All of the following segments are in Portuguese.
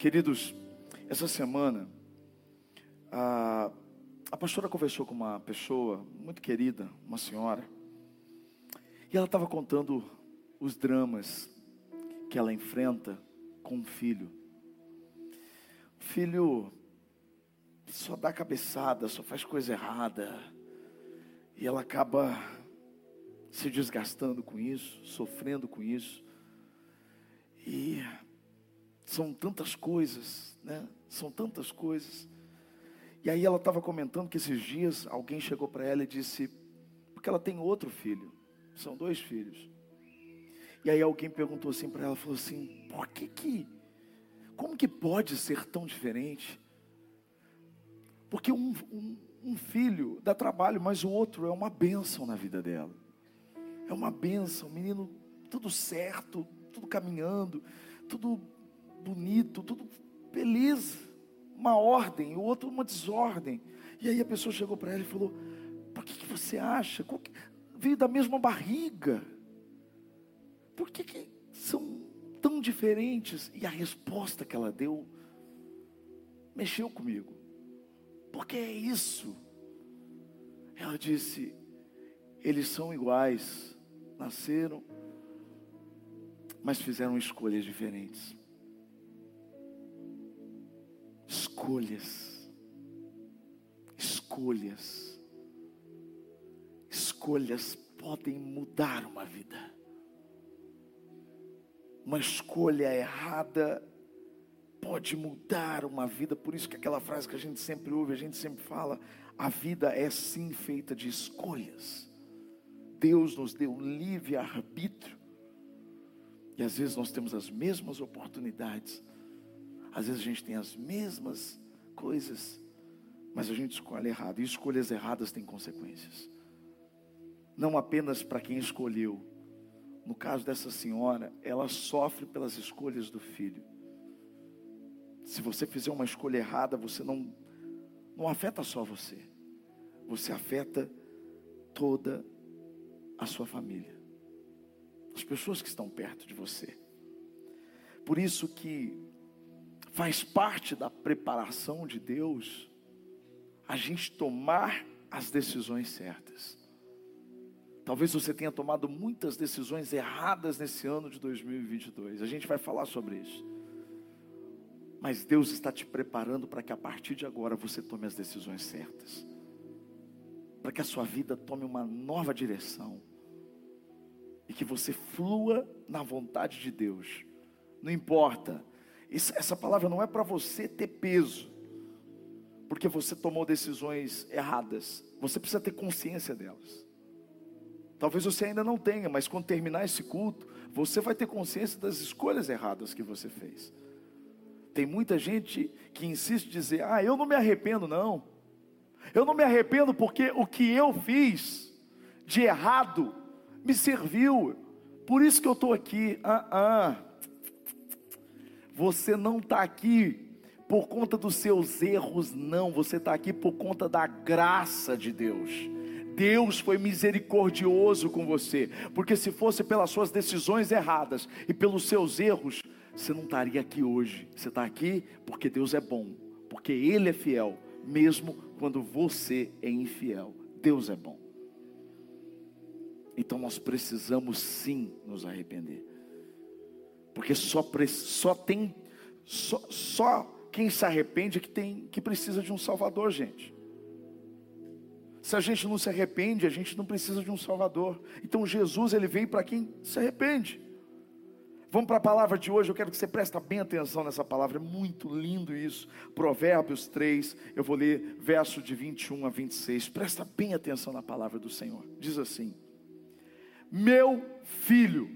Queridos, essa semana a, a pastora conversou com uma pessoa muito querida, uma senhora, e ela estava contando os dramas que ela enfrenta com um filho. O filho só dá cabeçada, só faz coisa errada, e ela acaba se desgastando com isso, sofrendo com isso. E são tantas coisas, né? São tantas coisas. E aí ela estava comentando que esses dias alguém chegou para ela e disse, porque ela tem outro filho, são dois filhos. E aí alguém perguntou assim para ela, falou assim, por que que, como que pode ser tão diferente? Porque um, um, um filho dá trabalho, mas o outro é uma bênção na vida dela. É uma bênção, menino, tudo certo, tudo caminhando, tudo bonito, tudo beleza uma ordem, o outro uma desordem. E aí a pessoa chegou para ela e falou: Por que, que você acha? Que... Veio da mesma barriga. Por que, que são tão diferentes? E a resposta que ela deu mexeu comigo. Porque é isso. Ela disse: Eles são iguais, nasceram, mas fizeram escolhas diferentes. Escolhas. Escolhas. Escolhas podem mudar uma vida. Uma escolha errada pode mudar uma vida. Por isso que aquela frase que a gente sempre ouve, a gente sempre fala, a vida é sim feita de escolhas. Deus nos deu livre arbítrio. E às vezes nós temos as mesmas oportunidades, às vezes a gente tem as mesmas coisas, mas a gente escolhe errado. E escolhas erradas têm consequências. Não apenas para quem escolheu. No caso dessa senhora, ela sofre pelas escolhas do filho. Se você fizer uma escolha errada, você não não afeta só você. Você afeta toda a sua família. As pessoas que estão perto de você. Por isso que faz parte da preparação de Deus a gente tomar as decisões certas. Talvez você tenha tomado muitas decisões erradas nesse ano de 2022. A gente vai falar sobre isso. Mas Deus está te preparando para que a partir de agora você tome as decisões certas. Para que a sua vida tome uma nova direção. E que você flua na vontade de Deus. Não importa essa palavra não é para você ter peso, porque você tomou decisões erradas. Você precisa ter consciência delas. Talvez você ainda não tenha, mas quando terminar esse culto, você vai ter consciência das escolhas erradas que você fez. Tem muita gente que insiste em dizer: Ah, eu não me arrependo, não. Eu não me arrependo porque o que eu fiz de errado me serviu. Por isso que eu estou aqui. Ah, ah. Você não está aqui por conta dos seus erros, não. Você está aqui por conta da graça de Deus. Deus foi misericordioso com você, porque se fosse pelas suas decisões erradas e pelos seus erros, você não estaria aqui hoje. Você está aqui porque Deus é bom, porque Ele é fiel, mesmo quando você é infiel. Deus é bom. Então nós precisamos sim nos arrepender. Porque só, só tem, só, só quem se arrepende é que tem, que precisa de um Salvador, gente. Se a gente não se arrepende, a gente não precisa de um Salvador. Então Jesus ele veio para quem se arrepende. Vamos para a palavra de hoje, eu quero que você preste bem atenção nessa palavra, é muito lindo isso. Provérbios 3, eu vou ler verso de 21 a 26. Presta bem atenção na palavra do Senhor. Diz assim: Meu filho,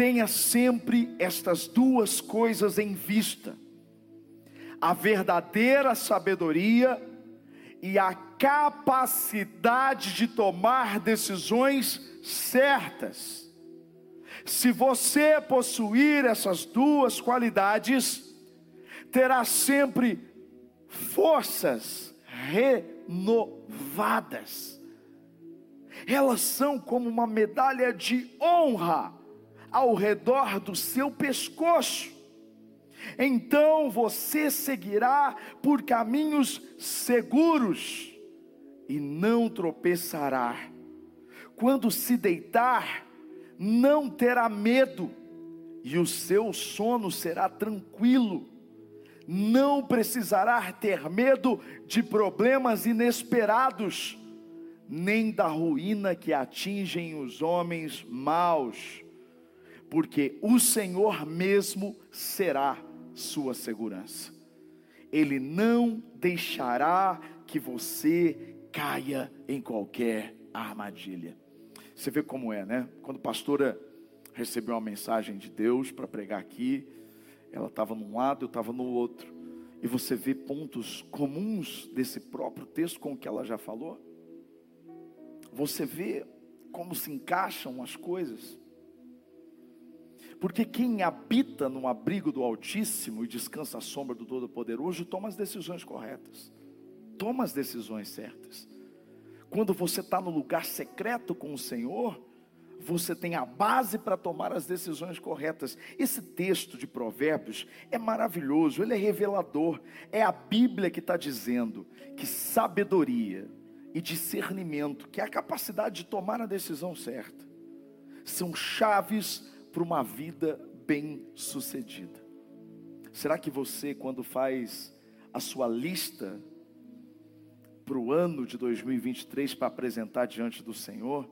Tenha sempre estas duas coisas em vista: a verdadeira sabedoria e a capacidade de tomar decisões certas. Se você possuir essas duas qualidades, terá sempre forças renovadas. Elas são como uma medalha de honra ao redor do seu pescoço, Então você seguirá por caminhos seguros e não tropeçará. Quando se deitar, não terá medo, e o seu sono será tranquilo. Não precisará ter medo de problemas inesperados, nem da ruína que atingem os homens maus, porque o Senhor mesmo será sua segurança. Ele não deixará que você caia em qualquer armadilha. Você vê como é, né? Quando a pastora recebeu uma mensagem de Deus para pregar aqui, ela estava num lado, eu estava no outro. E você vê pontos comuns desse próprio texto com o que ela já falou. Você vê como se encaixam as coisas. Porque quem habita no abrigo do Altíssimo e descansa à sombra do Todo-Poderoso, toma as decisões corretas, toma as decisões certas. Quando você está no lugar secreto com o Senhor, você tem a base para tomar as decisões corretas. Esse texto de Provérbios é maravilhoso, ele é revelador. É a Bíblia que está dizendo que sabedoria e discernimento, que é a capacidade de tomar a decisão certa, são chaves para uma vida bem-sucedida. Será que você, quando faz a sua lista para o ano de 2023 para apresentar diante do Senhor,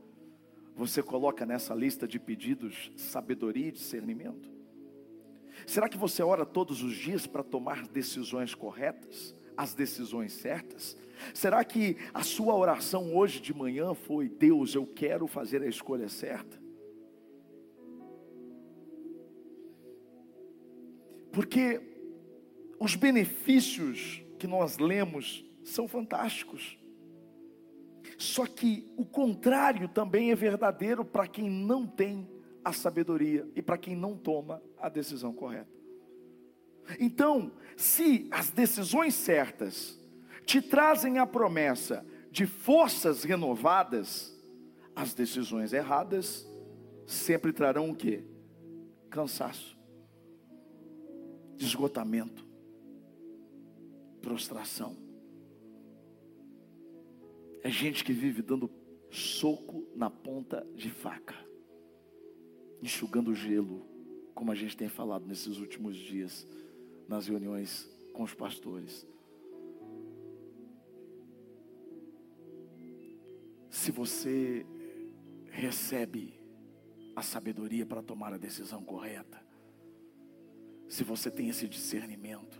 você coloca nessa lista de pedidos sabedoria e discernimento? Será que você ora todos os dias para tomar decisões corretas, as decisões certas? Será que a sua oração hoje de manhã foi: Deus, eu quero fazer a escolha certa? Porque os benefícios que nós lemos são fantásticos. Só que o contrário também é verdadeiro para quem não tem a sabedoria e para quem não toma a decisão correta. Então, se as decisões certas te trazem a promessa de forças renovadas, as decisões erradas sempre trarão o que? Cansaço de esgotamento, prostração. É gente que vive dando soco na ponta de faca, enxugando gelo, como a gente tem falado nesses últimos dias, nas reuniões com os pastores. Se você recebe a sabedoria para tomar a decisão correta, se você tem esse discernimento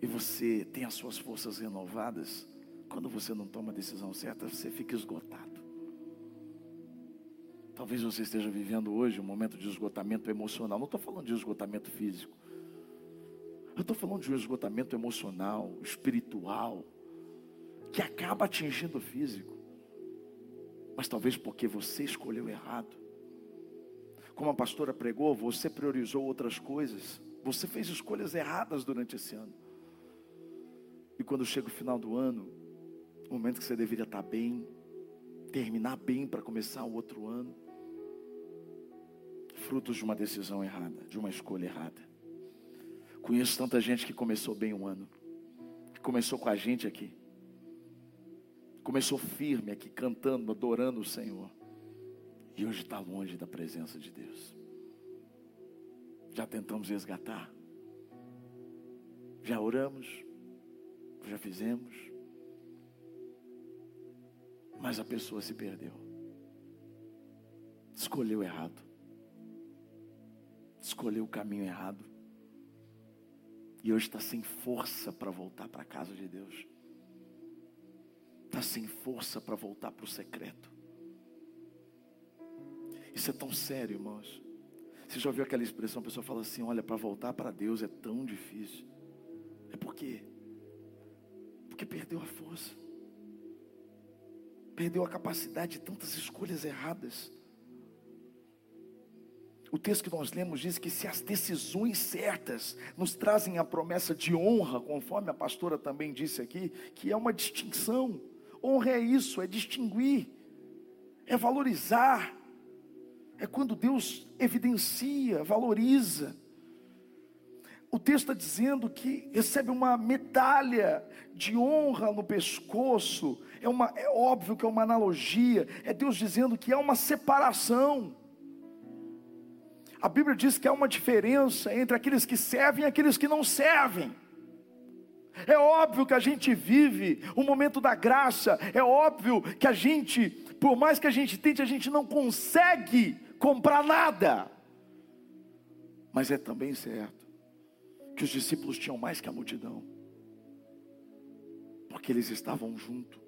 e você tem as suas forças renovadas, quando você não toma a decisão certa, você fica esgotado. Talvez você esteja vivendo hoje um momento de esgotamento emocional. Não estou falando de esgotamento físico. Eu estou falando de um esgotamento emocional, espiritual, que acaba atingindo o físico. Mas talvez porque você escolheu errado como a pastora pregou, você priorizou outras coisas, você fez escolhas erradas durante esse ano. E quando chega o final do ano, o momento que você deveria estar bem, terminar bem para começar o outro ano, frutos de uma decisão errada, de uma escolha errada. Conheço tanta gente que começou bem um ano, que começou com a gente aqui, começou firme aqui, cantando, adorando o Senhor e hoje está longe da presença de Deus. Já tentamos resgatar, já oramos, já fizemos, mas a pessoa se perdeu, escolheu errado, escolheu o caminho errado, e hoje está sem força para voltar para a casa de Deus, está sem força para voltar para o secreto. Isso é tão sério, irmãos. Você já ouviu aquela expressão, a pessoa fala assim: olha, para voltar para Deus é tão difícil. É por quê? Porque perdeu a força, perdeu a capacidade de tantas escolhas erradas. O texto que nós lemos diz que se as decisões certas nos trazem a promessa de honra, conforme a pastora também disse aqui, que é uma distinção. Honra é isso, é distinguir, é valorizar, é quando Deus evidencia, valoriza. o texto está dizendo que recebe uma medalha de honra no pescoço. É, uma, é óbvio que é uma analogia. É Deus dizendo que há uma separação. A Bíblia diz que há uma diferença entre aqueles que servem e aqueles que não servem. É óbvio que a gente vive o momento da graça, é óbvio que a gente, por mais que a gente tente, a gente não consegue comprar nada. Mas é também certo que os discípulos tinham mais que a multidão, porque eles estavam juntos,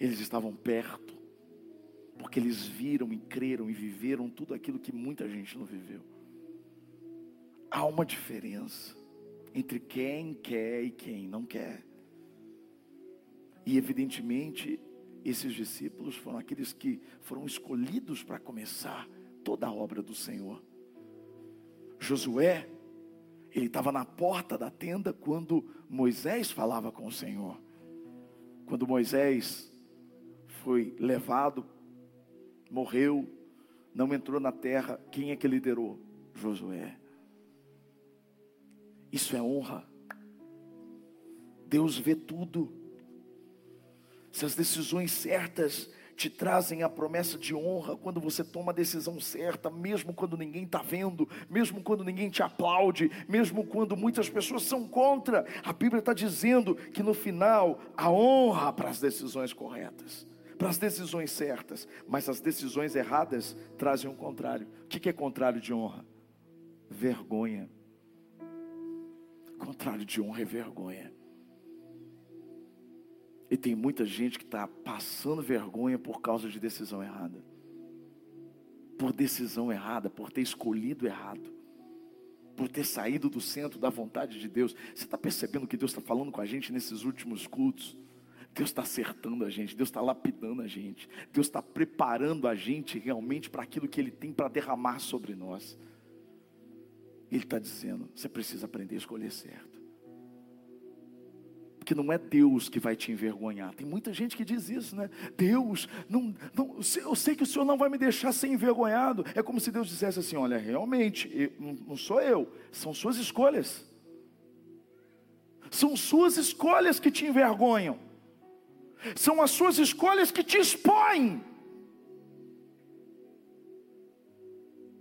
eles estavam perto, porque eles viram e creram e viveram tudo aquilo que muita gente não viveu. Há uma diferença entre quem quer e quem não quer. E evidentemente, esses discípulos foram aqueles que foram escolhidos para começar toda a obra do Senhor. Josué, ele estava na porta da tenda quando Moisés falava com o Senhor. Quando Moisés foi levado, morreu, não entrou na terra, quem é que liderou? Josué. Isso é honra. Deus vê tudo. Se as decisões certas te trazem a promessa de honra quando você toma a decisão certa, mesmo quando ninguém está vendo, mesmo quando ninguém te aplaude, mesmo quando muitas pessoas são contra. A Bíblia está dizendo que no final a honra para as decisões corretas, para as decisões certas, mas as decisões erradas trazem o contrário. O que é contrário de honra? Vergonha. Contrário de honra é vergonha. E tem muita gente que está passando vergonha por causa de decisão errada. Por decisão errada, por ter escolhido errado. Por ter saído do centro da vontade de Deus. Você está percebendo que Deus está falando com a gente nesses últimos cultos? Deus está acertando a gente, Deus está lapidando a gente, Deus está preparando a gente realmente para aquilo que Ele tem para derramar sobre nós. Ele está dizendo: você precisa aprender a escolher certo. Porque não é Deus que vai te envergonhar. Tem muita gente que diz isso, né? Deus, não, não, eu sei que o Senhor não vai me deixar ser envergonhado. É como se Deus dissesse assim: olha, realmente, não sou eu, são suas escolhas. São suas escolhas que te envergonham. São as suas escolhas que te expõem.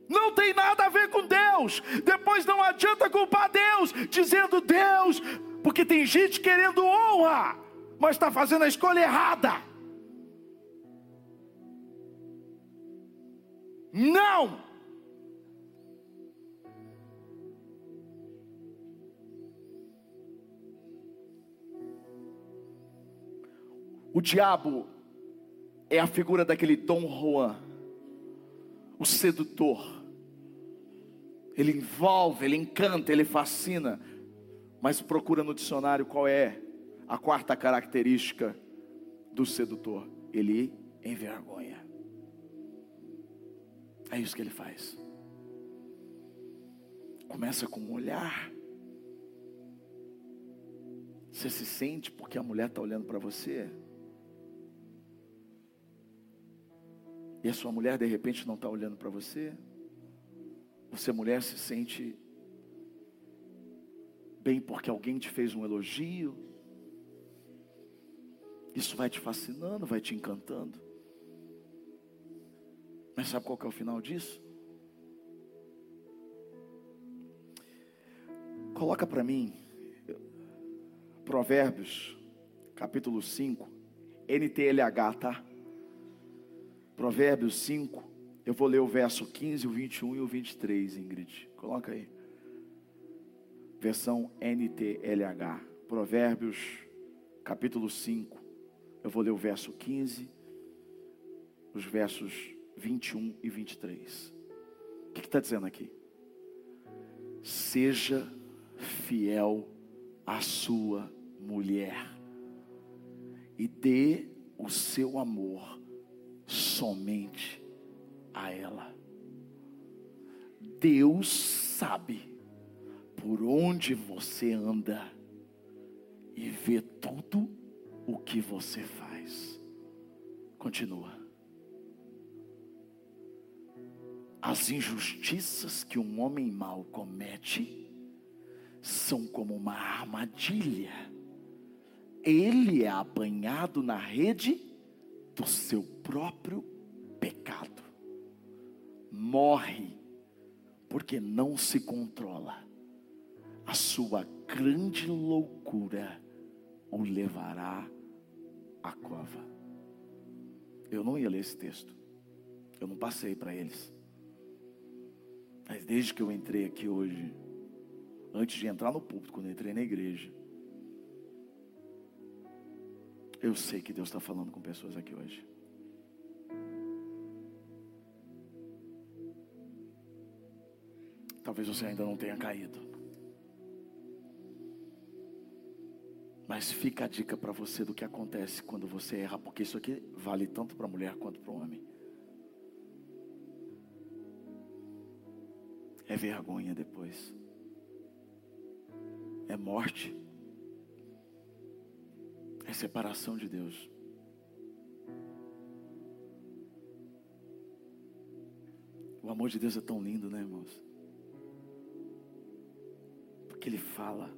Não tem nada a ver com Deus. Depois não adianta culpar Deus, dizendo Deus, porque tem gente querendo honra, mas está fazendo a escolha errada. Não! O diabo é a figura daquele Dom Juan, o sedutor ele envolve, ele encanta, ele fascina. Mas procura no dicionário qual é a quarta característica do sedutor: ele envergonha. É isso que ele faz. Começa com um olhar. Você se sente porque a mulher está olhando para você. E a sua mulher de repente não está olhando para você. Você, mulher, se sente bem porque alguém te fez um elogio. Isso vai te fascinando, vai te encantando. Mas sabe qual é o final disso? Coloca para mim Provérbios, capítulo 5, NTLH, tá? Provérbios 5, eu vou ler o verso 15, o 21 e o 23, Ingrid. Coloca aí. Versão NTLH. Provérbios, capítulo 5. Eu vou ler o verso 15, os versos 21 e 23. O que está dizendo aqui? Seja fiel à sua mulher e dê o seu amor somente a ela. Deus sabe por onde você anda e vê tudo o que você faz. Continua. As injustiças que um homem mau comete são como uma armadilha. Ele é apanhado na rede do seu próprio pecado. Morre porque não se controla. A sua grande loucura o levará à cova. Eu não ia ler esse texto. Eu não passei para eles. Mas desde que eu entrei aqui hoje, antes de entrar no púlpito, quando eu entrei na igreja, eu sei que Deus está falando com pessoas aqui hoje. Talvez você ainda não tenha caído. Mas fica a dica para você do que acontece quando você erra, porque isso aqui vale tanto para a mulher quanto para o homem. É vergonha depois. É morte. É separação de Deus. O amor de Deus é tão lindo, né, irmãos? que Ele fala,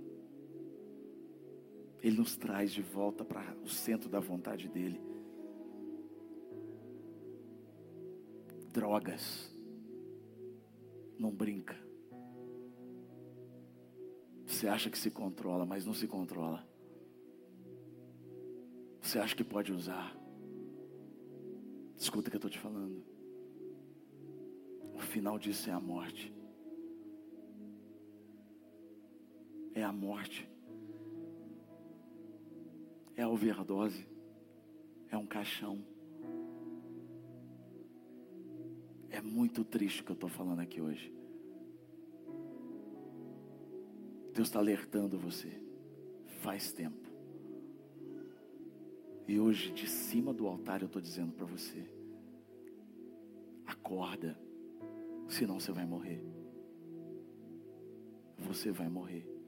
Ele nos traz de volta para o centro da vontade dEle. Drogas, não brinca. Você acha que se controla, mas não se controla. Você acha que pode usar. Escuta o que eu estou te falando. O final disso é a morte. é a morte, é overdose, é um caixão. É muito triste o que eu estou falando aqui hoje. Deus está alertando você, faz tempo. E hoje, de cima do altar, eu estou dizendo para você: acorda, senão você vai morrer. Você vai morrer.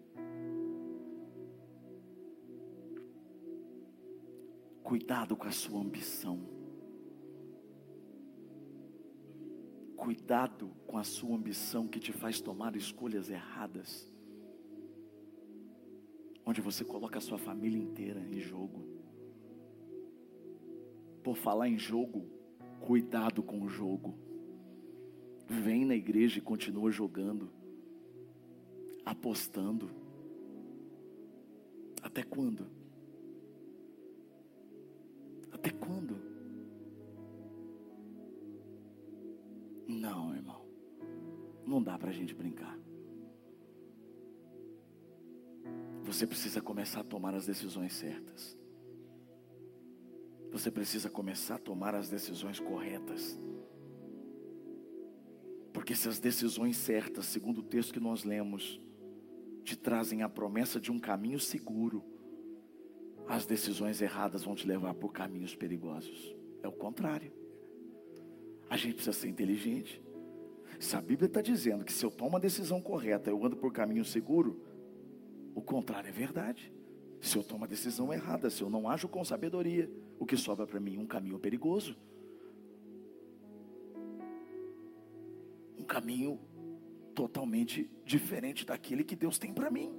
Cuidado com a sua ambição. Cuidado com a sua ambição que te faz tomar escolhas erradas. Onde você coloca a sua família inteira em jogo. Por falar em jogo, cuidado com o jogo. Vem na igreja e continua jogando, apostando. Até quando? Não, irmão. Não dá para a gente brincar. Você precisa começar a tomar as decisões certas. Você precisa começar a tomar as decisões corretas. Porque se as decisões certas, segundo o texto que nós lemos, te trazem a promessa de um caminho seguro, as decisões erradas vão te levar por caminhos perigosos. É o contrário. A gente precisa ser inteligente. Se a Bíblia está dizendo que se eu tomo uma decisão correta, eu ando por caminho seguro, o contrário é verdade. Se eu tomo uma decisão errada, se eu não ajo com sabedoria, o que sobra para mim? Um caminho perigoso. Um caminho totalmente diferente daquele que Deus tem para mim.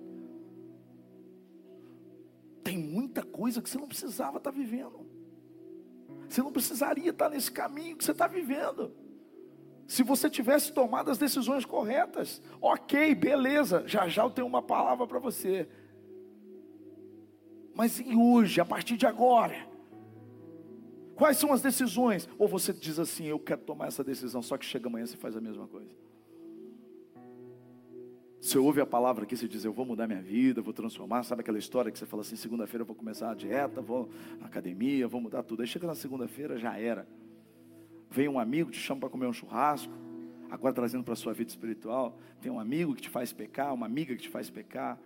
Tem muita coisa que você não precisava estar tá vivendo. Você não precisaria estar nesse caminho que você está vivendo. Se você tivesse tomado as decisões corretas, ok, beleza, já já eu tenho uma palavra para você. Mas e hoje, a partir de agora? Quais são as decisões? Ou você diz assim, eu quero tomar essa decisão, só que chega amanhã você faz a mesma coisa. Você ouve a palavra aqui, você diz, eu vou mudar minha vida, vou transformar. Sabe aquela história que você fala assim, segunda-feira eu vou começar a dieta, vou à academia, vou mudar tudo. Aí chega na segunda-feira, já era. Vem um amigo, te chama para comer um churrasco. Agora trazendo para a sua vida espiritual, tem um amigo que te faz pecar, uma amiga que te faz pecar.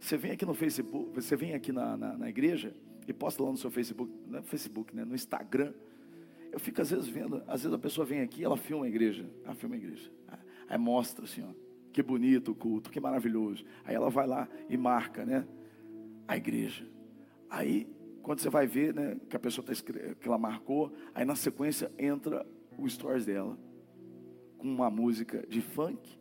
Você vem aqui no Facebook, você vem aqui na, na, na igreja e posta lá no seu Facebook, no é Facebook, né, no Instagram. Eu fico às vezes vendo, às vezes a pessoa vem aqui, ela filma a igreja, ela filma a igreja. Aí mostra assim, ó que bonito o culto, que maravilhoso. Aí ela vai lá e marca, né? A igreja. Aí, quando você vai ver, né, que a pessoa tá que ela marcou, aí na sequência entra o stories dela com uma música de funk,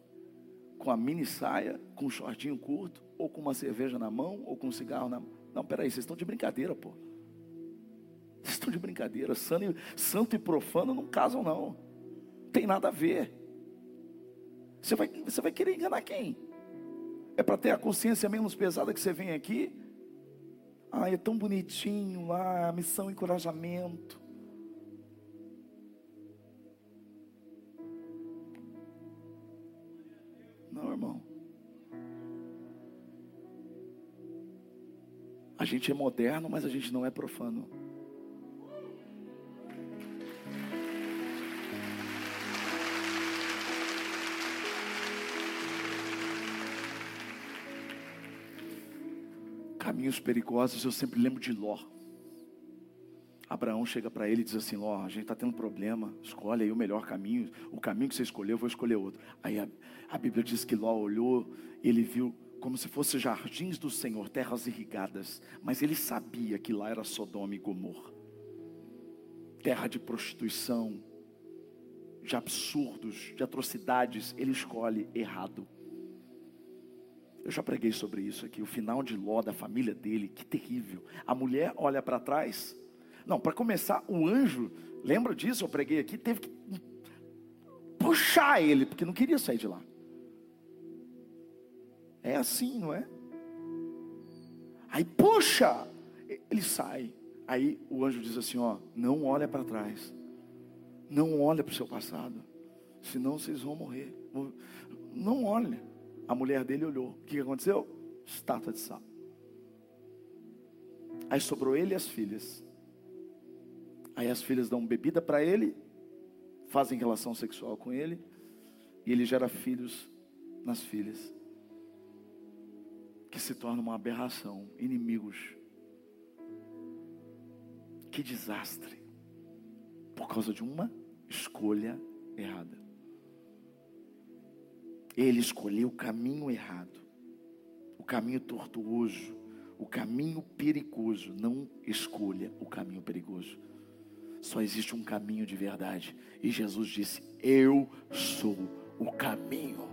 com a mini saia, com um shortinho curto, ou com uma cerveja na mão, ou com um cigarro na mão. Não, peraí, vocês estão de brincadeira, pô. Vocês estão de brincadeira. Santo e profano não casam, não. Tem nada a ver. Você vai, você vai querer enganar quem? É para ter a consciência menos pesada que você vem aqui? Ah, é tão bonitinho lá, missão encorajamento. Não, irmão. A gente é moderno, mas a gente não é profano. Caminhos perigosos, eu sempre lembro de Ló. Abraão chega para ele e diz assim: Ló, a gente está tendo problema, escolhe aí o melhor caminho. O caminho que você escolheu, eu vou escolher outro. Aí a, a Bíblia diz que Ló olhou, ele viu como se fossem jardins do Senhor, terras irrigadas, mas ele sabia que lá era Sodoma e Gomorra terra de prostituição, de absurdos, de atrocidades, ele escolhe errado. Eu já preguei sobre isso aqui, o final de Ló, da família dele, que terrível. A mulher olha para trás. Não, para começar, o anjo, lembra disso? Eu preguei aqui, teve que puxar ele, porque não queria sair de lá. É assim, não é? Aí puxa, ele sai. Aí o anjo diz assim: ó, não olha para trás, não olha para o seu passado, senão vocês vão morrer. Não olha. A mulher dele olhou. O que aconteceu? Estátua de sal. Aí sobrou ele e as filhas. Aí as filhas dão bebida para ele, fazem relação sexual com ele, e ele gera filhos nas filhas que se tornam uma aberração, inimigos. Que desastre. Por causa de uma escolha errada. Ele escolheu o caminho errado, o caminho tortuoso, o caminho perigoso. Não escolha o caminho perigoso. Só existe um caminho de verdade. E Jesus disse: Eu sou o caminho.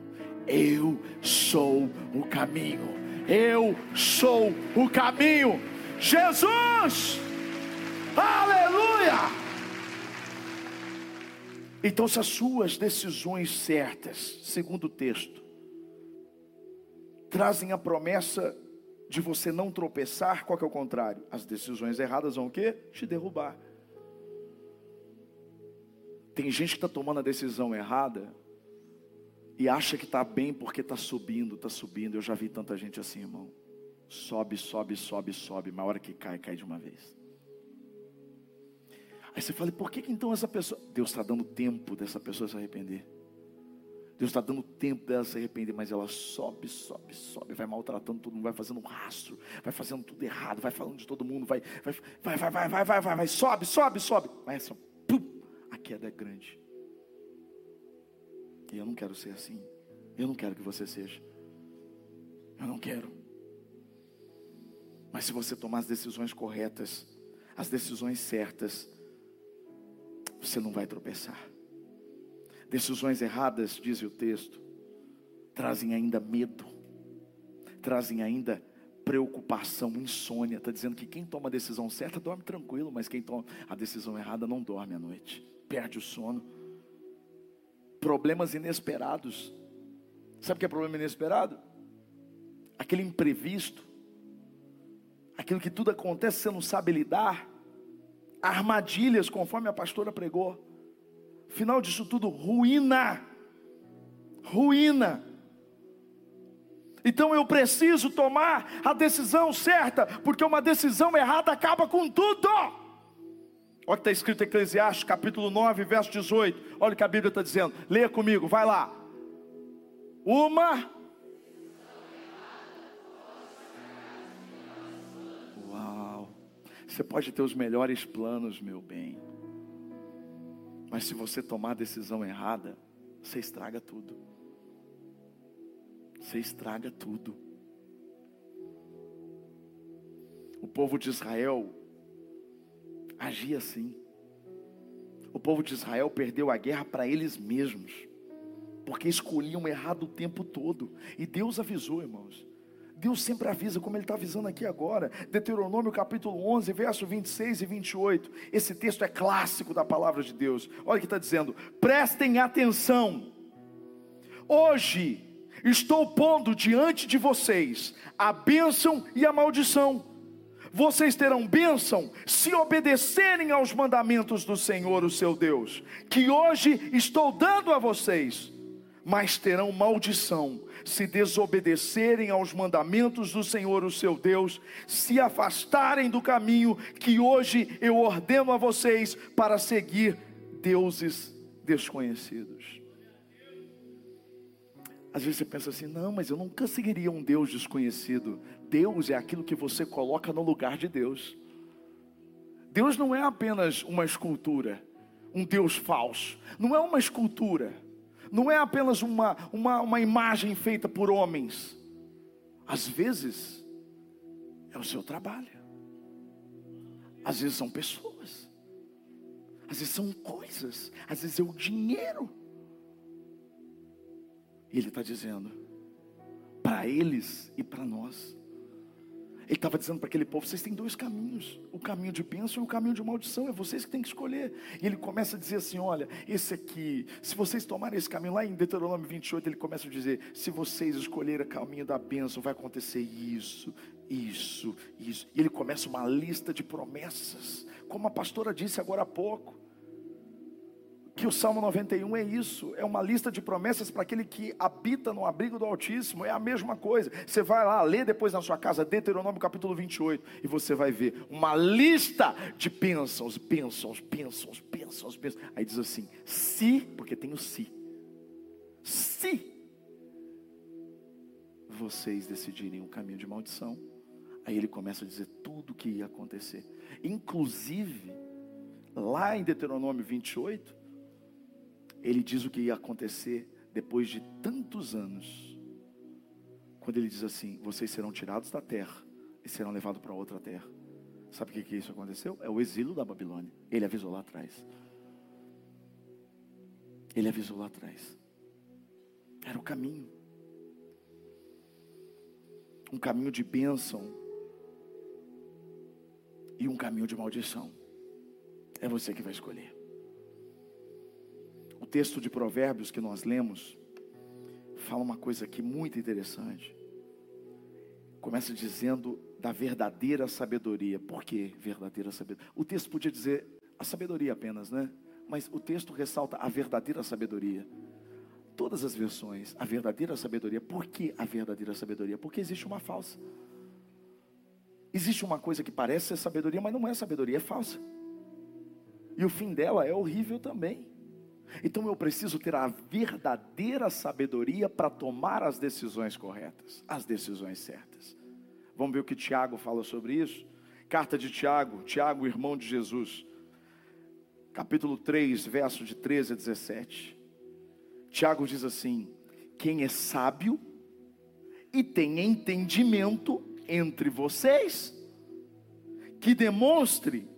Eu sou o caminho. Eu sou o caminho. Jesus! Então, se as suas decisões certas, segundo o texto, trazem a promessa de você não tropeçar, qual que é o contrário? As decisões erradas vão o quê? Te derrubar. Tem gente que está tomando a decisão errada e acha que está bem porque está subindo, está subindo. Eu já vi tanta gente assim, irmão. Sobe, sobe, sobe, sobe, mas a hora que cai, cai de uma vez. Aí você fala, por que, que então essa pessoa. Deus está dando tempo dessa pessoa se arrepender. Deus está dando tempo dela se arrepender, mas ela sobe, sobe, sobe, vai maltratando todo mundo, vai fazendo um rastro, vai fazendo tudo errado, vai falando de todo mundo, vai, vai, vai, vai, vai, vai, vai, vai, vai sobe, sobe, sobe. Mas assim, pum, a queda é grande. E eu não quero ser assim. Eu não quero que você seja. Eu não quero. Mas se você tomar as decisões corretas, as decisões certas, você não vai tropeçar. Decisões erradas, diz o texto, trazem ainda medo, trazem ainda preocupação, insônia. Está dizendo que quem toma a decisão certa dorme tranquilo, mas quem toma a decisão errada não dorme à noite, perde o sono problemas inesperados. Sabe o que é problema inesperado? Aquele imprevisto, aquilo que tudo acontece, você não sabe lidar, armadilhas, conforme a pastora pregou. Final disso tudo, ruína. Ruína. Então eu preciso tomar a decisão certa, porque uma decisão errada acaba com tudo. Olha o que está escrito em Eclesiastes, capítulo 9, verso 18. Olha o que a Bíblia está dizendo. Leia comigo, vai lá. Uma. Você pode ter os melhores planos, meu bem. Mas se você tomar a decisão errada, você estraga tudo. Você estraga tudo. O povo de Israel agia assim. O povo de Israel perdeu a guerra para eles mesmos. porque escolhiam errado o tempo todo. E Deus avisou, irmãos. Deus sempre avisa, como Ele está avisando aqui agora. Deuteronômio capítulo 11, verso 26 e 28. Esse texto é clássico da palavra de Deus. Olha o que está dizendo: prestem atenção. Hoje estou pondo diante de vocês a bênção e a maldição. Vocês terão bênção se obedecerem aos mandamentos do Senhor, o seu Deus, que hoje estou dando a vocês, mas terão maldição se desobedecerem aos mandamentos do Senhor, o seu Deus, se afastarem do caminho que hoje eu ordeno a vocês para seguir deuses desconhecidos. Às vezes você pensa assim: não, mas eu nunca seguiria um Deus desconhecido. Deus é aquilo que você coloca no lugar de Deus. Deus não é apenas uma escultura, um Deus falso, não é uma escultura, não é apenas uma, uma, uma imagem feita por homens. Às vezes, é o seu trabalho, às vezes são pessoas, às vezes são coisas, às vezes é o dinheiro. E ele está dizendo, para eles e para nós. Ele estava dizendo para aquele povo: vocês têm dois caminhos, o caminho de bênção e o caminho de maldição, é vocês que têm que escolher. E ele começa a dizer assim: olha, esse aqui, se vocês tomarem esse caminho, lá em Deuteronômio 28, ele começa a dizer: se vocês escolherem o caminho da bênção, vai acontecer isso, isso, isso. E ele começa uma lista de promessas, como a pastora disse agora há pouco que o Salmo 91 é isso, é uma lista de promessas para aquele que habita no abrigo do Altíssimo, é a mesma coisa. Você vai lá, lê depois na sua casa, Deuteronômio capítulo 28, e você vai ver uma lista de bênçãos, bênçãos, bênçãos, bênçãos, bênçãos. Aí diz assim: se, porque tem o se, se vocês decidirem um caminho de maldição, aí ele começa a dizer tudo o que ia acontecer, inclusive, lá em Deuteronômio 28, ele diz o que ia acontecer depois de tantos anos. Quando ele diz assim: Vocês serão tirados da terra e serão levados para outra terra. Sabe o que, que isso aconteceu? É o exílio da Babilônia. Ele avisou lá atrás. Ele avisou lá atrás. Era o caminho. Um caminho de bênção e um caminho de maldição. É você que vai escolher texto de Provérbios que nós lemos fala uma coisa aqui muito interessante. Começa dizendo da verdadeira sabedoria. Por que verdadeira sabedoria? O texto podia dizer a sabedoria apenas, né? Mas o texto ressalta a verdadeira sabedoria. Todas as versões, a verdadeira sabedoria. Por que a verdadeira sabedoria? Porque existe uma falsa. Existe uma coisa que parece ser sabedoria, mas não é sabedoria, é falsa. E o fim dela é horrível também. Então eu preciso ter a verdadeira sabedoria para tomar as decisões corretas, as decisões certas. Vamos ver o que Tiago fala sobre isso? Carta de Tiago, Tiago, irmão de Jesus, capítulo 3, verso de 13 a 17. Tiago diz assim: Quem é sábio e tem entendimento entre vocês, que demonstre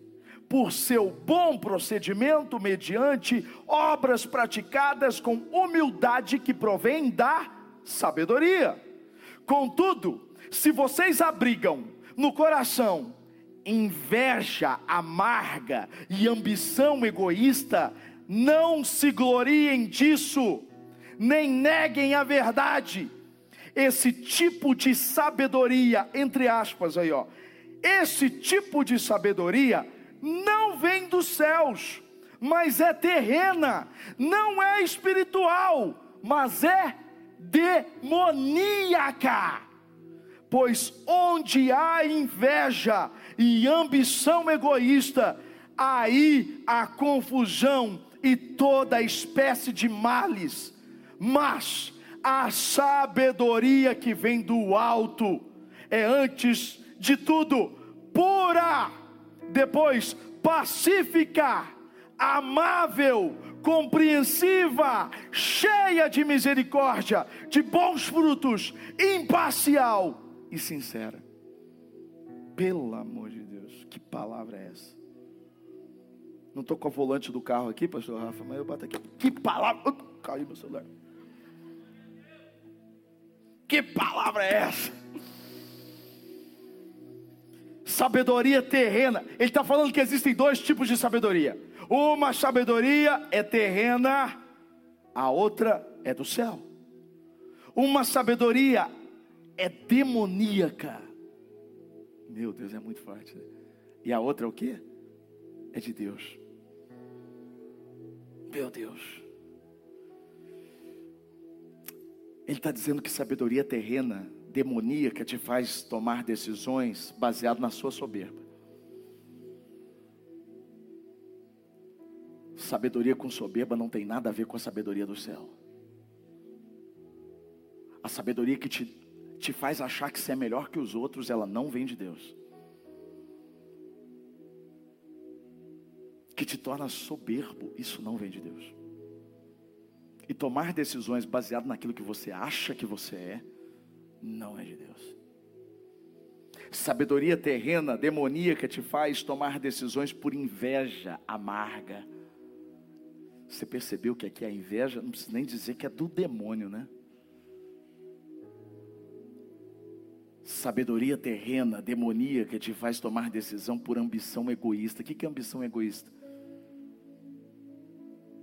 por seu bom procedimento, mediante obras praticadas com humildade que provém da sabedoria. Contudo, se vocês abrigam no coração inveja amarga e ambição egoísta, não se gloriem disso, nem neguem a verdade. Esse tipo de sabedoria, entre aspas aí, ó, esse tipo de sabedoria não vem dos céus, mas é terrena, não é espiritual, mas é demoníaca. Pois onde há inveja e ambição egoísta, aí há confusão e toda espécie de males. Mas a sabedoria que vem do alto é antes de tudo pura depois, pacífica, amável, compreensiva, cheia de misericórdia, de bons frutos, imparcial e sincera. Pelo amor de Deus, que palavra é essa? Não estou com o volante do carro aqui, pastor Rafa, mas eu bato aqui. Que palavra! Caiu meu celular. Que palavra é essa? Sabedoria terrena. Ele está falando que existem dois tipos de sabedoria. Uma sabedoria é terrena, a outra é do céu. Uma sabedoria é demoníaca. Meu Deus, é muito forte. Né? E a outra é o que? É de Deus. Meu Deus. Ele está dizendo que sabedoria terrena, demoníaca, te faz tomar decisões baseado na sua soberba. Sabedoria com soberba não tem nada a ver com a sabedoria do céu. A sabedoria que te, te faz achar que você é melhor que os outros, ela não vem de Deus. Que te torna soberbo, isso não vem de Deus. E tomar decisões baseado naquilo que você acha que você é, não é de Deus. Sabedoria terrena, demoníaca, te faz tomar decisões por inveja amarga. Você percebeu que aqui a inveja, não precisa nem dizer que é do demônio, né? Sabedoria terrena, demoníaca, te faz tomar decisão por ambição egoísta. O que é ambição egoísta?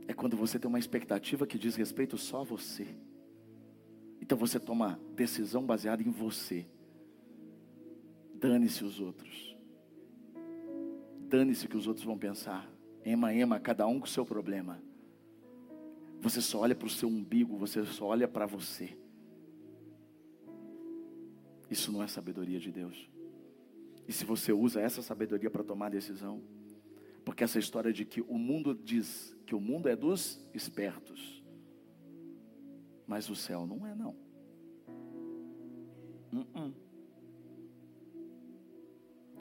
É quando você tem uma expectativa que diz respeito só a você. Então você toma decisão baseada em você. Dane-se os outros. Dane-se o que os outros vão pensar. Ema, ema, cada um com o seu problema. Você só olha para o seu umbigo, você só olha para você. Isso não é sabedoria de Deus. E se você usa essa sabedoria para tomar decisão, porque essa história de que o mundo diz que o mundo é dos espertos, mas o céu não é não. Uh -uh.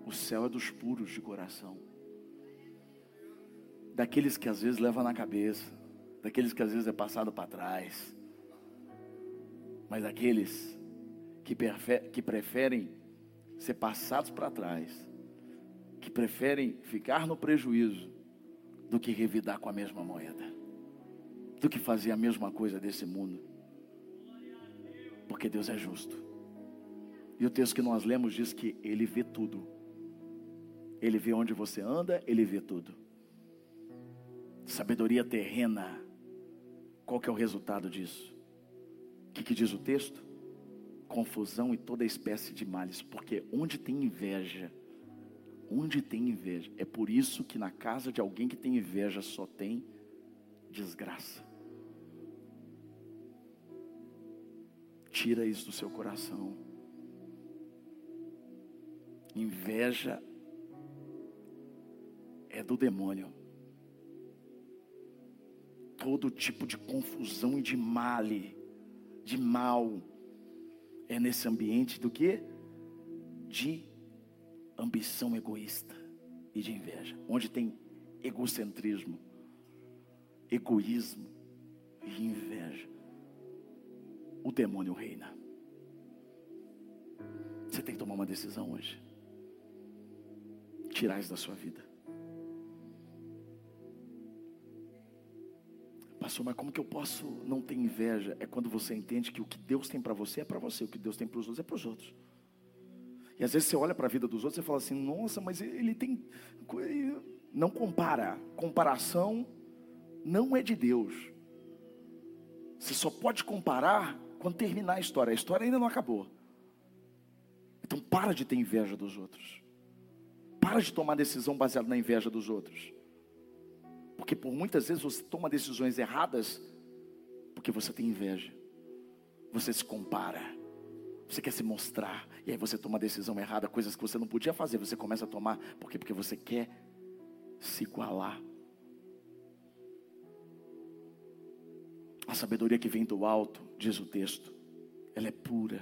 O céu é dos puros de coração, daqueles que às vezes leva na cabeça, daqueles que às vezes é passado para trás, mas daqueles que, que preferem ser passados para trás, que preferem ficar no prejuízo, do que revidar com a mesma moeda, do que fazer a mesma coisa desse mundo, porque Deus é justo. E o texto que nós lemos diz que Ele vê tudo, Ele vê onde você anda, Ele vê tudo. Sabedoria terrena, qual que é o resultado disso? O que, que diz o texto? confusão e toda espécie de males, porque onde tem inveja, onde tem inveja, é por isso que na casa de alguém que tem inveja só tem desgraça. Tira isso do seu coração. Inveja é do demônio. Todo tipo de confusão e de male, de mal, é nesse ambiente do que? De ambição egoísta e de inveja, onde tem egocentrismo, egoísmo e inveja. O demônio reina. Você tem que tomar uma decisão hoje. Tirar isso da sua vida. Pastor, mas como que eu posso não ter inveja? É quando você entende que o que Deus tem para você é para você, o que Deus tem para os outros é para os outros. E às vezes você olha para a vida dos outros e fala assim: nossa, mas ele tem. Não compara. Comparação não é de Deus. Você só pode comparar quando terminar a história. A história ainda não acabou. Então para de ter inveja dos outros. Para de tomar decisão baseada na inveja dos outros. Porque por muitas vezes você toma decisões erradas porque você tem inveja. Você se compara. Você quer se mostrar. E aí você toma decisão errada, coisas que você não podia fazer, você começa a tomar. Por quê? Porque você quer se igualar. A sabedoria que vem do alto, diz o texto, ela é pura,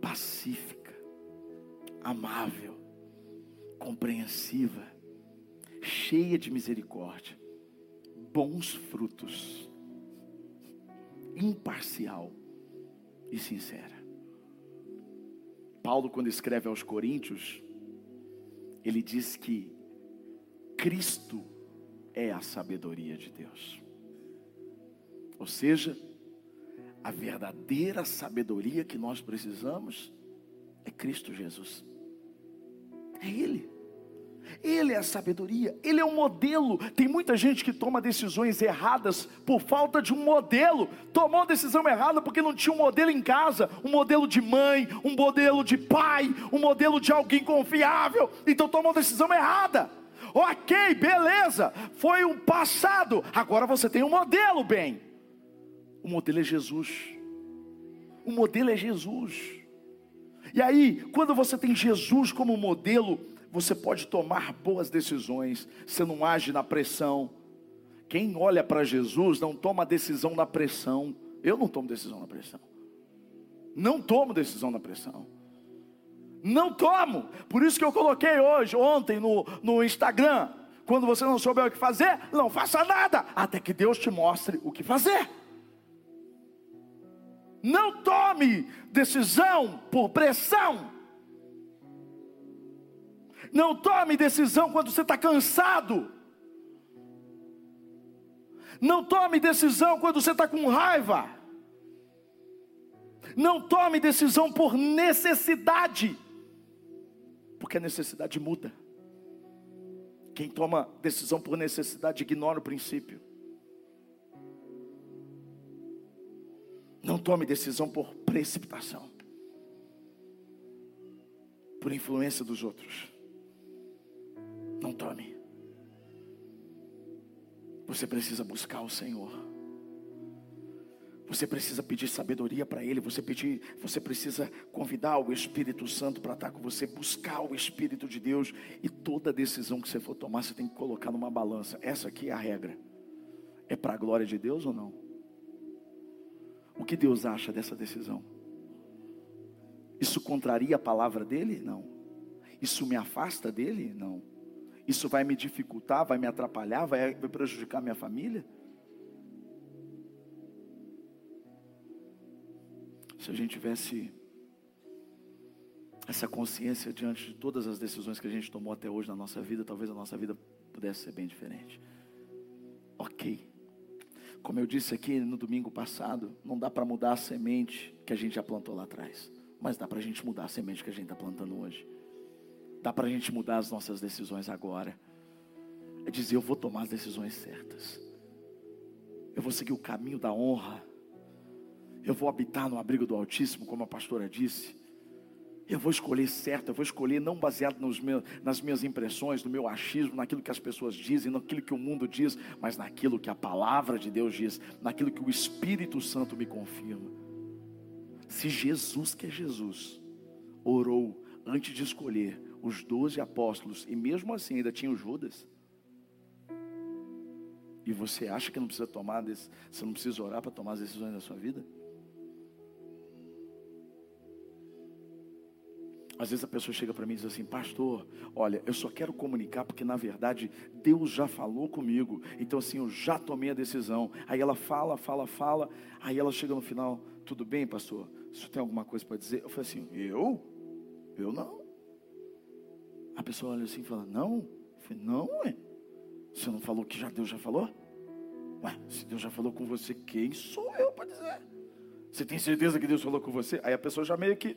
pacífica, amável, compreensiva cheia de misericórdia, bons frutos, imparcial e sincera. Paulo, quando escreve aos Coríntios, ele diz que Cristo é a sabedoria de Deus. Ou seja, A verdadeira sabedoria que nós precisamos é Cristo Jesus. É Ele. Ele é a sabedoria, Ele é o modelo. Tem muita gente que toma decisões erradas por falta de um modelo. Tomou decisão errada porque não tinha um modelo em casa, um modelo de mãe, um modelo de pai, um modelo de alguém confiável. Então tomou decisão errada. Ok, beleza, foi um passado. Agora você tem um modelo, bem. O modelo é Jesus. O modelo é Jesus. E aí, quando você tem Jesus como modelo, você pode tomar boas decisões, você não age na pressão. Quem olha para Jesus não toma decisão na pressão. Eu não tomo decisão na pressão. Não tomo decisão na pressão. Não tomo. Por isso que eu coloquei hoje, ontem, no, no Instagram. Quando você não souber o que fazer, não faça nada, até que Deus te mostre o que fazer. Não tome decisão por pressão. Não tome decisão quando você está cansado. Não tome decisão quando você está com raiva. Não tome decisão por necessidade, porque a necessidade muda. Quem toma decisão por necessidade ignora o princípio. Não tome decisão por precipitação, por influência dos outros. Não tome. Você precisa buscar o Senhor. Você precisa pedir sabedoria para Ele. Você pedir, você precisa convidar o Espírito Santo para estar com você, buscar o Espírito de Deus. E toda decisão que você for tomar, você tem que colocar numa balança. Essa aqui é a regra. É para a glória de Deus ou não? O que Deus acha dessa decisão? Isso contraria a palavra dele? Não. Isso me afasta dele? Não. Isso vai me dificultar, vai me atrapalhar, vai prejudicar minha família? Se a gente tivesse essa consciência diante de todas as decisões que a gente tomou até hoje na nossa vida, talvez a nossa vida pudesse ser bem diferente. Ok. Como eu disse aqui no domingo passado, não dá para mudar a semente que a gente já plantou lá atrás, mas dá para a gente mudar a semente que a gente está plantando hoje. Dá para a gente mudar as nossas decisões agora. É dizer, eu vou tomar as decisões certas. Eu vou seguir o caminho da honra. Eu vou habitar no abrigo do Altíssimo, como a pastora disse. Eu vou escolher certo, eu vou escolher não baseado nos meus, nas minhas impressões, no meu achismo, naquilo que as pessoas dizem, naquilo que o mundo diz, mas naquilo que a palavra de Deus diz, naquilo que o Espírito Santo me confirma. Se Jesus, que é Jesus, orou antes de escolher os doze apóstolos, e mesmo assim ainda tinha o Judas. E você acha que não precisa tomar, você não precisa orar para tomar as decisões da sua vida? Às vezes a pessoa chega para mim e diz assim, pastor, olha, eu só quero comunicar porque na verdade Deus já falou comigo, então assim eu já tomei a decisão. Aí ela fala, fala, fala, aí ela chega no final, tudo bem, pastor? Você tem alguma coisa para dizer? Eu falei assim, eu? Eu não. A pessoa olha assim e fala: Não, eu falei, não, ué. Você não falou que já Deus já falou? Ué, se Deus já falou com você, quem sou eu para dizer? Você tem certeza que Deus falou com você? Aí a pessoa já meio que.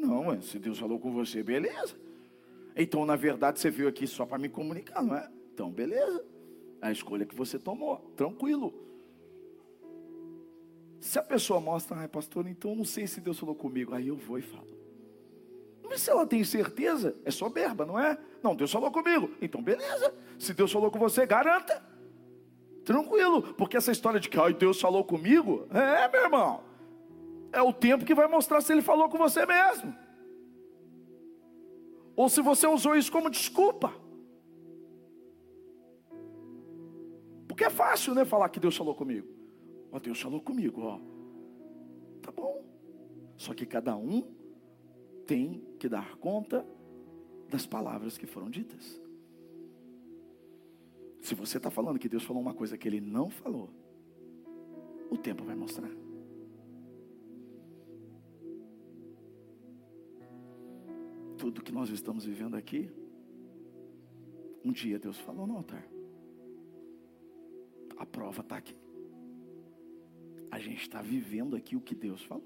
Não, se Deus falou com você, beleza. Então, na verdade, você veio aqui só para me comunicar, não é? Então, beleza. A escolha que você tomou, tranquilo. Se a pessoa mostra, ai pastor, então não sei se Deus falou comigo, aí eu vou e falo. Mas se ela tem certeza, é soberba, não é? Não, Deus falou comigo. Então, beleza. Se Deus falou com você, garanta. Tranquilo. Porque essa história de que ai, Deus falou comigo, é, meu irmão. É o tempo que vai mostrar se ele falou com você mesmo. Ou se você usou isso como desculpa. Porque é fácil, né? Falar que Deus falou comigo. Ó, Deus falou comigo, ó. Tá bom. Só que cada um tem que dar conta das palavras que foram ditas. Se você está falando que Deus falou uma coisa que Ele não falou, o tempo vai mostrar. Tudo que nós estamos vivendo aqui, um dia Deus falou no altar. A prova está aqui. A gente está vivendo aqui o que Deus falou.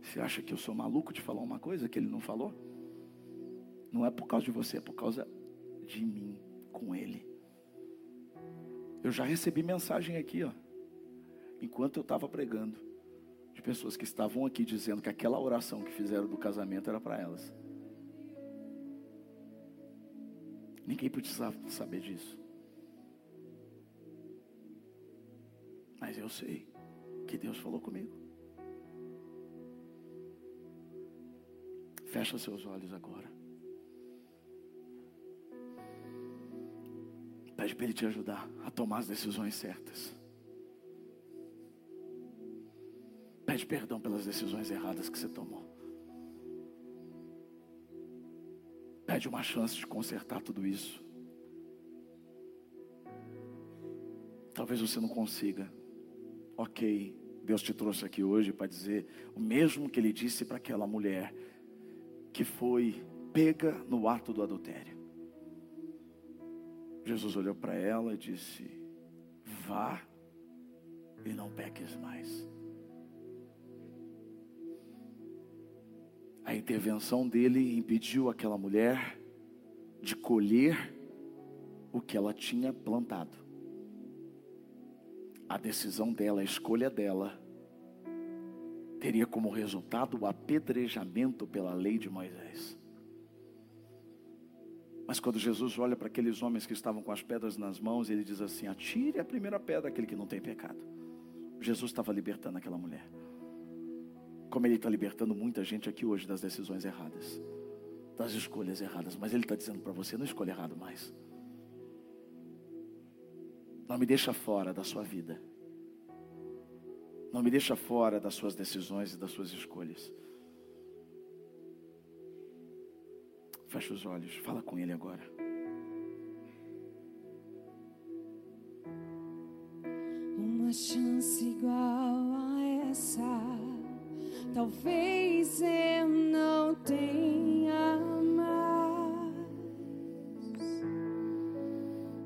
Você acha que eu sou maluco de falar uma coisa que ele não falou? Não é por causa de você, é por causa de mim com ele. Eu já recebi mensagem aqui, ó, enquanto eu estava pregando, de pessoas que estavam aqui dizendo que aquela oração que fizeram do casamento era para elas. Ninguém precisava saber disso. Mas eu sei que Deus falou comigo. Fecha seus olhos agora. Pede para Ele te ajudar a tomar as decisões certas. Pede perdão pelas decisões erradas que você tomou. Pede uma chance de consertar tudo isso. Talvez você não consiga. Ok, Deus te trouxe aqui hoje para dizer o mesmo que Ele disse para aquela mulher que foi pega no ato do adultério. Jesus olhou para ela e disse: Vá e não peques mais. A intervenção dele impediu aquela mulher de colher o que ela tinha plantado. A decisão dela, a escolha dela, teria como resultado o apedrejamento pela lei de Moisés. Mas quando Jesus olha para aqueles homens que estavam com as pedras nas mãos, ele diz assim: Atire a primeira pedra aquele que não tem pecado. Jesus estava libertando aquela mulher. Como ele está libertando muita gente aqui hoje das decisões erradas, das escolhas erradas. Mas ele está dizendo para você: não escolha errado mais. Não me deixa fora da sua vida. Não me deixa fora das suas decisões e das suas escolhas. Feche os olhos, fala com Ele agora. Uma chance igual a essa, talvez eu não tenha mais.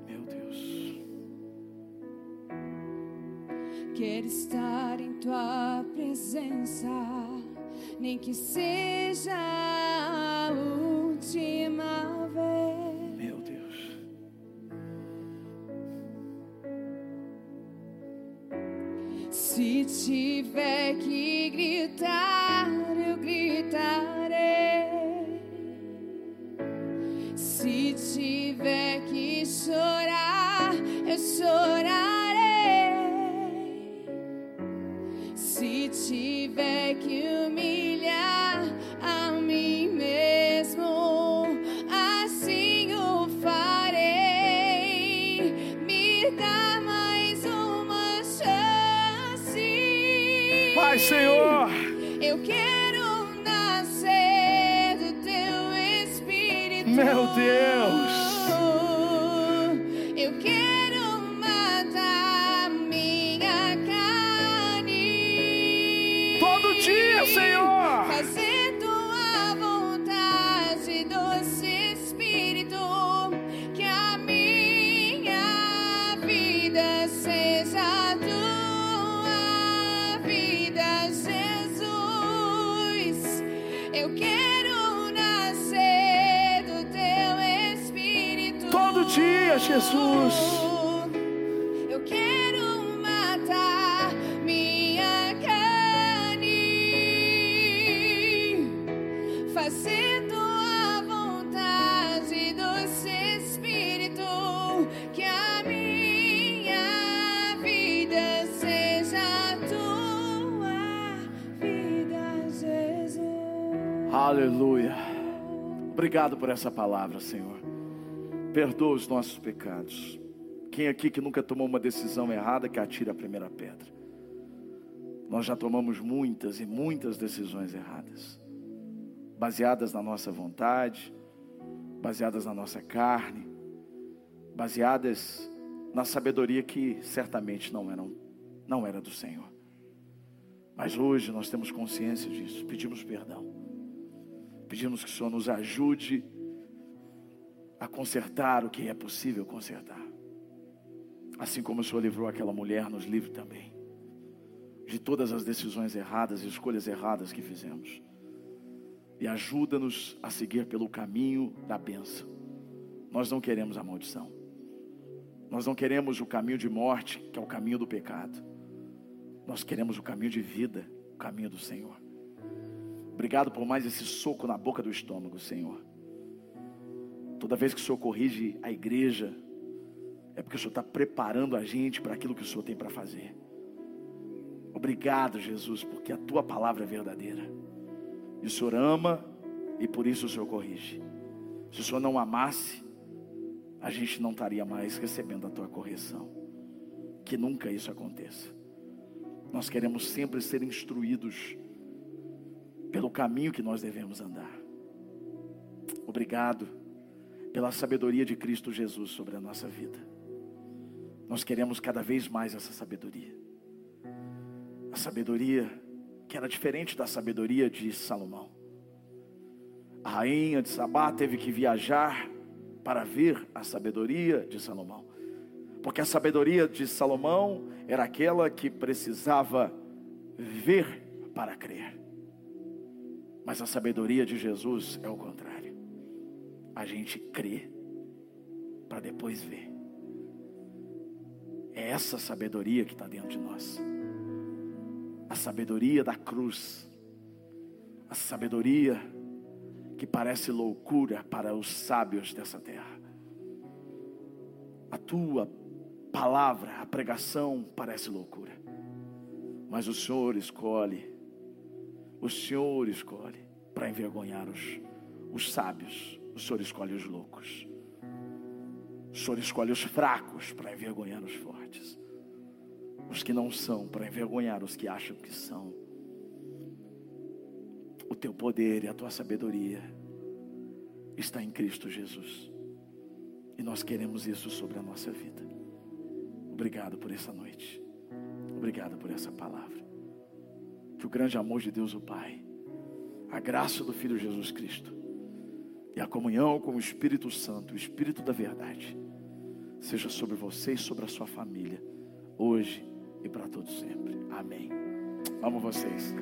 Meu Deus. Quero estar em tua presença, nem que seja Se tiver que gritar, Jesus. Eu quero matar minha carne, fazendo a vontade do Espírito, que a minha vida seja a tua vida, Jesus. Aleluia. Obrigado por essa palavra, Senhor. Perdoa os nossos pecados. Quem aqui que nunca tomou uma decisão errada, que atire a primeira pedra. Nós já tomamos muitas e muitas decisões erradas, baseadas na nossa vontade, baseadas na nossa carne, baseadas na sabedoria que certamente não não era do Senhor. Mas hoje nós temos consciência disso, pedimos perdão. Pedimos que o Senhor nos ajude a consertar o que é possível consertar. Assim como o Senhor livrou aquela mulher, nos livre também de todas as decisões erradas e escolhas erradas que fizemos. E ajuda-nos a seguir pelo caminho da bênção. Nós não queremos a maldição. Nós não queremos o caminho de morte, que é o caminho do pecado. Nós queremos o caminho de vida, o caminho do Senhor. Obrigado por mais esse soco na boca do estômago, Senhor. Toda vez que o Senhor corrige a igreja, é porque o Senhor está preparando a gente para aquilo que o Senhor tem para fazer. Obrigado, Jesus, porque a tua palavra é verdadeira. E o Senhor ama e por isso o Senhor corrige. Se o Senhor não amasse, a gente não estaria mais recebendo a tua correção. Que nunca isso aconteça. Nós queremos sempre ser instruídos pelo caminho que nós devemos andar. Obrigado pela sabedoria de Cristo Jesus sobre a nossa vida. Nós queremos cada vez mais essa sabedoria. A sabedoria que era diferente da sabedoria de Salomão. A rainha de Sabá teve que viajar para ver a sabedoria de Salomão. Porque a sabedoria de Salomão era aquela que precisava ver para crer. Mas a sabedoria de Jesus é o contrário. A gente crê para depois ver. É essa sabedoria que está dentro de nós. A sabedoria da cruz. A sabedoria que parece loucura para os sábios dessa terra. A tua palavra, a pregação parece loucura, mas o Senhor escolhe, o Senhor escolhe para envergonhar os, os sábios, o Senhor escolhe os loucos, o Senhor escolhe os fracos para envergonhar os fortes, os que não são para envergonhar os que acham que são o teu poder e a tua sabedoria está em Cristo Jesus. E nós queremos isso sobre a nossa vida. Obrigado por essa noite. Obrigado por essa palavra. Que o grande amor de Deus, o Pai, a graça do Filho Jesus Cristo e a comunhão com o Espírito Santo, o Espírito da verdade, seja sobre você e sobre a sua família, hoje e para todos sempre. Amém. Amo vocês.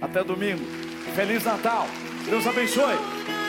Até domingo. Feliz Natal. Deus abençoe.